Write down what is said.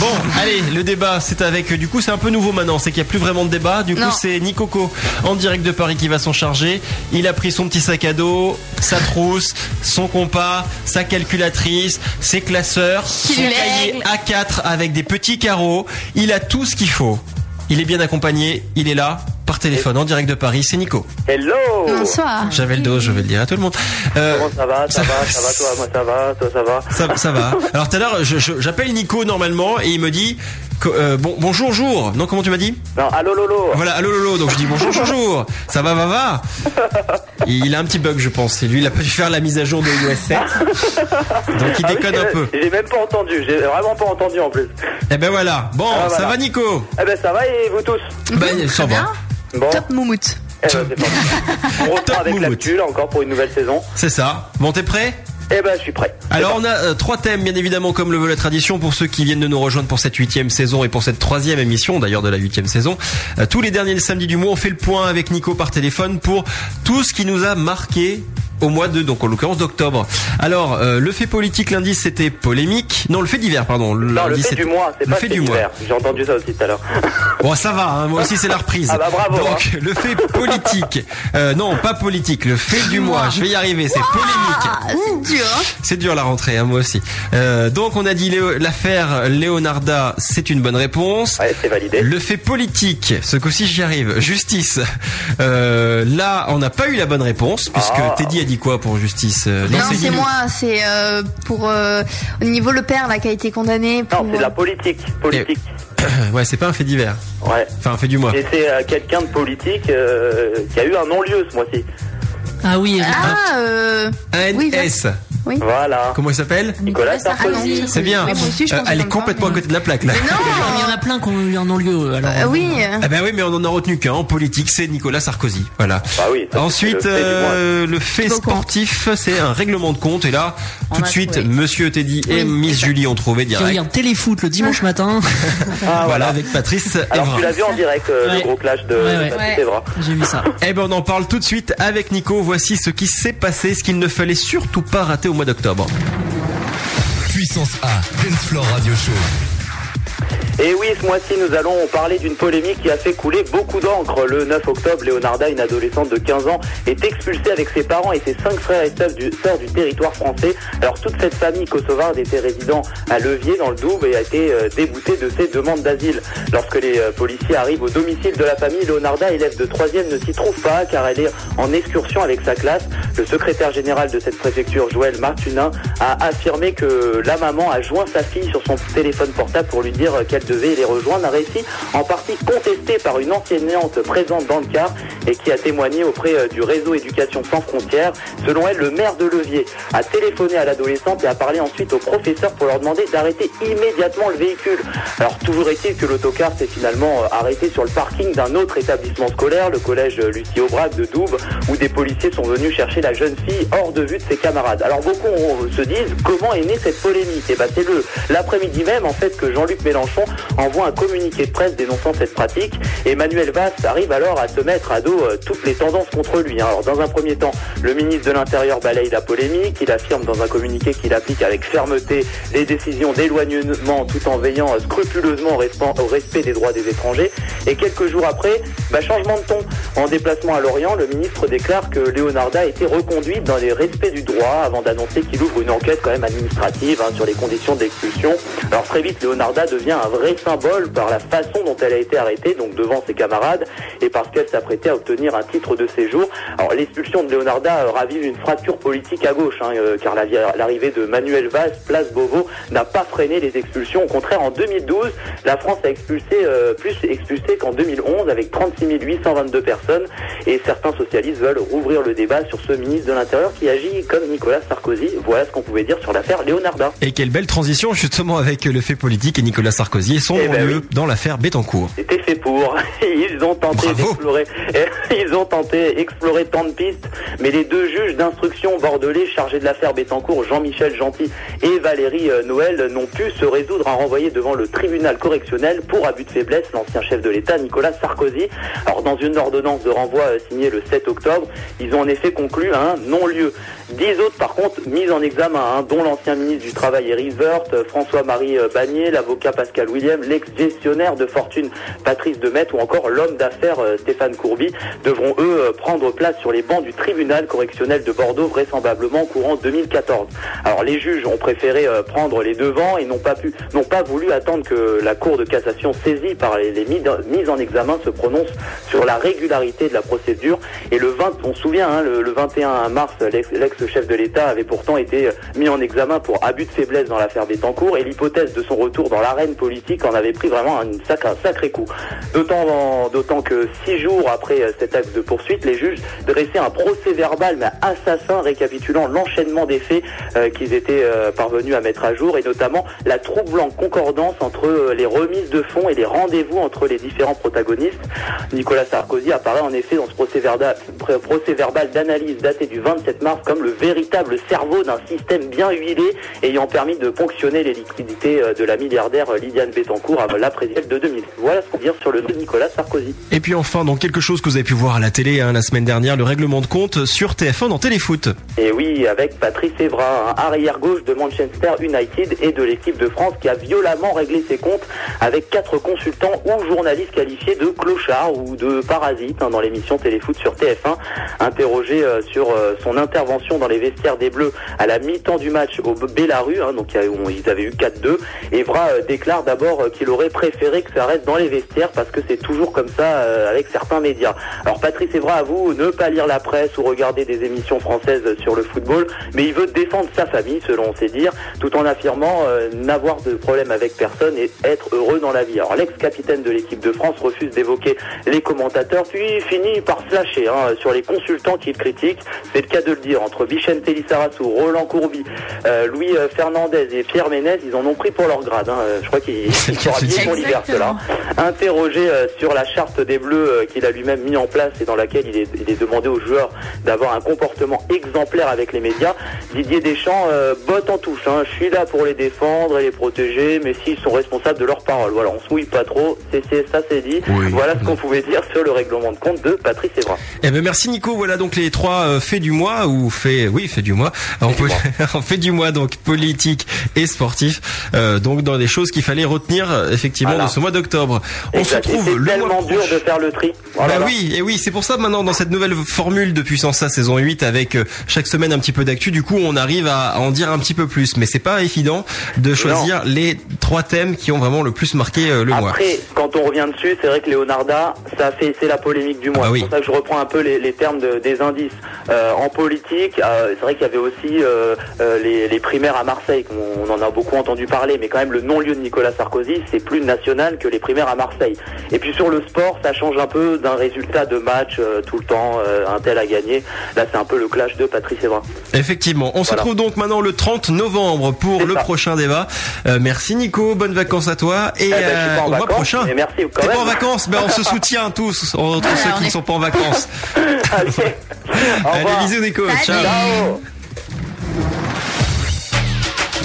Bon, allez, le débat, c'est avec. Du coup, c'est un peu nouveau maintenant, c'est qu'il n'y a plus vraiment de débat. Du coup, Non. c'est Nicoco en direct de Paris qui va s'en charger. Il a pris son petit sac à dos, sa trousse, son compas, sa calculatrice, ses classeurs, son cahier lègue. A4 avec des petits carreaux. Il a tout ce qu'il faut. Il est bien accompagné. Il est là par téléphone en direct de Paris. C'est Nico. Hello Bonsoir. J'avais le dos, je vais le dire à tout le monde. Euh, Comment ça va Ça va, ça va, toi, moi ça va, toi ça va Ça, ça va. Alors tout à l'heure, j'appelle Nico normalement et il me dit euh, bon, bonjour jour. Non, comment tu m'as dit Non, allô Lolo Voilà, allô Lolo. Donc je dis bonjour bonjour. Ça va va va. Il a un petit bug, je pense. Et lui, il a pas dû faire la mise à jour de iOS 7. Donc il Ah oui, déconne un peu. J'ai même pas entendu, j'ai vraiment pas entendu en plus. Eh ben voilà. Bon, Ah, ça voilà. va Nico Eh ben ça va et vous tous Ben ça va. Bon, Top moumoute. eh ben. On reprend avec l'actu encore pour une nouvelle saison. C'est ça. Bon, t'es prêt? Eh ben je suis prêt. Alors on a euh, trois thèmes bien évidemment comme le veut la tradition pour ceux qui viennent de nous rejoindre pour cette huitième saison et pour cette troisième émission d'ailleurs de la huitième saison. Euh, tous les derniers samedis du mois on fait le point avec Nico par téléphone pour tout ce qui nous a marqué au mois de donc en l'occurrence d'octobre. Alors euh, le fait politique lundi c'était polémique. Non le fait divers pardon. Non, le Lundi, fait du mois, c'est pas fait le fait du mois. d'hiver. J'ai entendu ça aussi tout à l'heure. Bon ça va, hein, moi aussi c'est la reprise. Ah bah bravo, Donc le fait politique, euh, non pas politique, le fait du mois. Je vais y arriver, c'est polémique. C'est dur. hein. C'est dur la rentrée, hein, moi aussi. Euh, donc on a dit l'affaire Leonarda, c'est une bonne réponse. Ouais, c'est validé. Le fait politique, ce coup-ci j'y arrive. Justice. Euh, là, on n'a pas eu la bonne réponse puisque Ah. Teddy a dit quoi pour justice Euh, Non, c'est moi, c'est euh, pour euh, au niveau le père là qui a été condamné pour Non, c'est de la politique. Politique. ouais, c'est pas un fait divers. Ouais. Enfin, un fait du mois. Et c'est euh, quelqu'un de politique euh, qui a eu un non-lieu ce mois-ci. Ah oui, Ah euh, oui, ANS. Oui. Voilà. Comment il s'appelle Nicolas Ah non, Sarkozy. C'est bien. Aussi, Euh, elle est complètement mais- à côté de la plaque là. Non. Ah, mais il y en a plein qui ont eu un non-lieu. Alors, Euh, oui. Ah ben oui, mais on en a retenu qu'un en politique, c'est Nicolas Sarkozy. Voilà. Bah oui. Ensuite, le fait euh, le sportif, c'est un règlement de compte. Et là, On tout de suite, trouvé. Monsieur Teddy et Miss. Julie ont trouvé Qui direct. regarde téléfoot le dimanche matin. Ah, Voilà, avec Patrice Alors Evra. tu l'as vu en direct, euh, Ouais. le gros clash de, Ouais, de ouais. Patrice. J'ai vu ça. Eh ben, on en parle tout de suite avec Nico. Voici ce qui s'est passé, ce qu'il ne fallait surtout pas rater au mois d'octobre. Puissance A, Dance Floor Radio Show. Et oui, ce mois-ci, nous allons parler d'une polémique qui a fait couler beaucoup d'encre. Le 9 octobre, Leonarda, une adolescente de 15 ans, est expulsée avec ses parents et ses cinq frères et sœurs du, territoire français. Alors, toute cette famille kosovarde était résident à Levier, dans le Doubs, et a été euh, déboutée de ses demandes d'asile. Lorsque les euh, policiers arrivent au domicile de la famille, Leonarda, élève de 3e, ne s'y trouve pas, car elle est en excursion avec sa classe. Le secrétaire général de cette préfecture, Joël Martunin, a affirmé que la maman a joint sa fille sur son téléphone portable pour lui dire qu'elle devait les rejoindre. Un récit en partie contesté par une enseignante présente dans le car et qui a témoigné auprès euh, du réseau Éducation sans frontières. Selon elle, le maire de Levier a téléphoné à l'adolescente et a parlé ensuite aux professeurs pour leur demander d'arrêter immédiatement le véhicule. Alors toujours est-il que l'autocar s'est finalement euh, arrêté sur le parking d'un autre établissement scolaire, le collège euh, Lucie Aubrac de Doubs, où des policiers sont venus chercher la jeune fille hors de vue de ses camarades. Alors beaucoup se disent comment est née cette polémique? Et ben c'est le l'après-midi même en fait que Jean-Luc Mélenchon envoie un communiqué de presse dénonçant cette pratique. Emmanuel Valls arrive alors à se mettre à dos euh, toutes les tendances contre lui. hein. Alors dans un premier temps, le ministre de l'Intérieur balaye la polémique. Il affirme dans un communiqué qu'il applique avec fermeté les décisions d'éloignement tout en veillant euh, scrupuleusement au respect, des droits des étrangers. Et quelques jours après, bah, changement de ton. En déplacement à Lorient, le ministre déclare que Leonarda a été reconduite dans les respects du droit avant d'annoncer qu'il ouvre une enquête quand même administrative hein, sur les conditions d'expulsion. Alors très vite, Leonarda devient un vrai symbole par la façon dont elle a été arrêtée, donc devant ses camarades, et parce qu'elle s'apprêtait à obtenir un titre de séjour. Alors l'expulsion de Leonarda euh, ravive une fracture politique à gauche, hein, euh, car la- l'arrivée de Manuel Valls, place Beauvau, n'a pas freiné les expulsions. Au contraire, en 2012, la France a expulsé euh, plus expulsé qu'en 2011 avec 36 822 personnes. Et certains socialistes veulent rouvrir le débat sur ce ministre de l'Intérieur qui agit comme Nicolas Sarkozy. Voilà ce qu'on pouvait dire sur l'affaire Leonarda. Et quelle belle transition justement avec le fait politique et Nicolas Sarkozy. Sarkozy et son Eh ben oui. dans l'affaire Bettencourt. C'était fait pour. Ils ont tenté d'explorer, ils ont tenté d'explorer tant de pistes, mais les deux juges d'instruction bordelais chargés de l'affaire Bettencourt, Jean-Michel Gentil et Valérie euh, Noël, n'ont pu se résoudre à renvoyer devant le tribunal correctionnel pour abus de faiblesse l'ancien chef de l'État Nicolas Sarkozy. Alors dans une ordonnance de renvoi euh, signée le 7 octobre, ils ont en effet conclu à un non-lieu. Dix autres par contre mis en examen, hein, dont l'ancien ministre du Travail Eric Woerth, euh, François-Marie Bagné, l'avocat Pascal L'ex-gestionnaire de fortune Patrice Demet ou encore l'homme d'affaires euh, Stéphane Courby devront eux euh, prendre place sur les bancs du tribunal correctionnel de Bordeaux vraisemblablement courant 2014. Alors les juges ont préféré euh, prendre les devants et n'ont pas pu n'ont pas voulu attendre que la Cour de cassation saisie par les, mises en examen se prononce sur la régularité de la procédure et le 20 on se souvient hein, le, le 21 mars l'ex- l'ex-chef de l'État avait pourtant été mis en examen pour abus de faiblesse dans l'affaire Bettencourt et l'hypothèse de son retour dans l'arène politique en avait pris vraiment un sacré, coup. D'autant que six jours après euh, cet acte de poursuite, les juges dressaient un procès verbal mais assassin récapitulant l'enchaînement des faits euh, qu'ils étaient euh, parvenus à mettre à jour et notamment la troublante concordance entre les remises de fonds et les rendez-vous entre les différents protagonistes. Nicolas Sarkozy apparaît en effet dans ce procès verbal, procès verbal d'analyse daté du 27 mars comme le véritable cerveau d'un système bien huilé ayant permis de ponctionner les liquidités de la milliardaire Lydiane Bettencourt à la présidente de 2000. Voilà ce qu'on dire sur le nom de Nicolas Sarkozy. Et puis enfin, donc quelque chose que vous avez pu voir à la télé hein, la semaine dernière, le règlement de compte sur TF1 dans Téléfoot. Et oui, avec Patrice Evra, un arrière-gauche de Manchester United et de l'équipe de France qui a violemment réglé ses comptes avec quatre consultants ou journalistes qualifiés de clochards ou de parasites hein, dans l'émission Téléfoot sur TF1. Interrogé euh, sur euh, son intervention dans les vestiaires des Bleus à la mi-temps du match au Bélarus, hein, donc ils avaient eu 4-2, Evra euh, déclare d'abord euh, qu'il aurait préféré que ça reste dans les vestiaires parce que c'est toujours comme ça euh, avec certains médias. Alors Patrice Evra avoue ne pas lire la presse ou regarder des émissions françaises sur le football, mais il veut défendre sa famille selon ses dires, tout en affirmant euh, n'avoir de problème avec personne et être heureux dans la vie. Alors l'ex-capitaine de l'équipe de France refuse d'évoquer les commentateurs, puis finit par se hein, sur les consultants qu'il critique. C'est le cas de le dire, entre Vicente Lissarassou, Roland Courby, Louis Fernandez et Pierre Ménez, ils en ont pris pour leur grade. hein. Je crois qu'ils C'est habillés dire. pour l'hiver, ceux-là. Interrogé euh, sur la charte des Bleus euh, qu'il a lui-même mis en place et dans laquelle il est, il est demandé aux joueurs d'avoir un comportement exemplaire avec les médias, Didier Deschamps euh, botte en touche. hein. Je suis là pour les défendre et les protéger, mais s'ils sont responsables de leurs paroles. Voilà, on se mouille pas trop, c'est c'est- ça c'est dit. Oui. Voilà ce qu'on pouvait dire sur le règlement de compte de Patrice Evra. Eh ben merci Nico. Voilà donc les trois euh, faits du mois ou faits, oui faits du mois. On peut fait du mois donc politique et sportif. Euh, donc dans des choses qu'il fallait retenir effectivement Voilà. de ce mois d'octobre. On se retrouve le mois tellement dur prochain. de faire le tri. Oh bah oui, et oui, c'est pour ça maintenant dans cette nouvelle formule de Puissance A saison 8 avec euh, chaque semaine un petit peu d'actu, du coup on arrive à, en dire un petit peu plus. Mais c'est pas évident de choisir les trois thèmes qui ont vraiment le plus marqué euh, le mois. Après, quand on revient dessus, c'est vrai que Leonarda, ça a fait, c'est la polémique du mois. Ah bah oui. C'est pour ça que je reprends un peu les, les termes de- des indices. Euh, en politique, euh, c'est vrai qu'il y avait aussi euh, les, les primaires à Marseille, on, on en a beaucoup entendu parler, mais quand même le non-lieu de Nicolas Sarkozy, c'est plus national que les primaires à Marseille. Et puis sur le sport, ça change un peu d'un résultat de match euh, tout le temps, euh, un tel a gagné. Là, c'est un peu le clash de Patrice Evra. Effectivement. On se retrouve donc maintenant le 30 novembre pour le ça. prochain débat. Euh, merci Nico, bonnes vacances à toi et Eh ben, je suis pas en au mois prochain. mais merci quand pas en vacances, ben on se soutient tous entre Voilà, ceux qui ne est- sont pas en vacances. Allez, au Allez, revoir. bisous Nico, Salut. ciao. Ciao.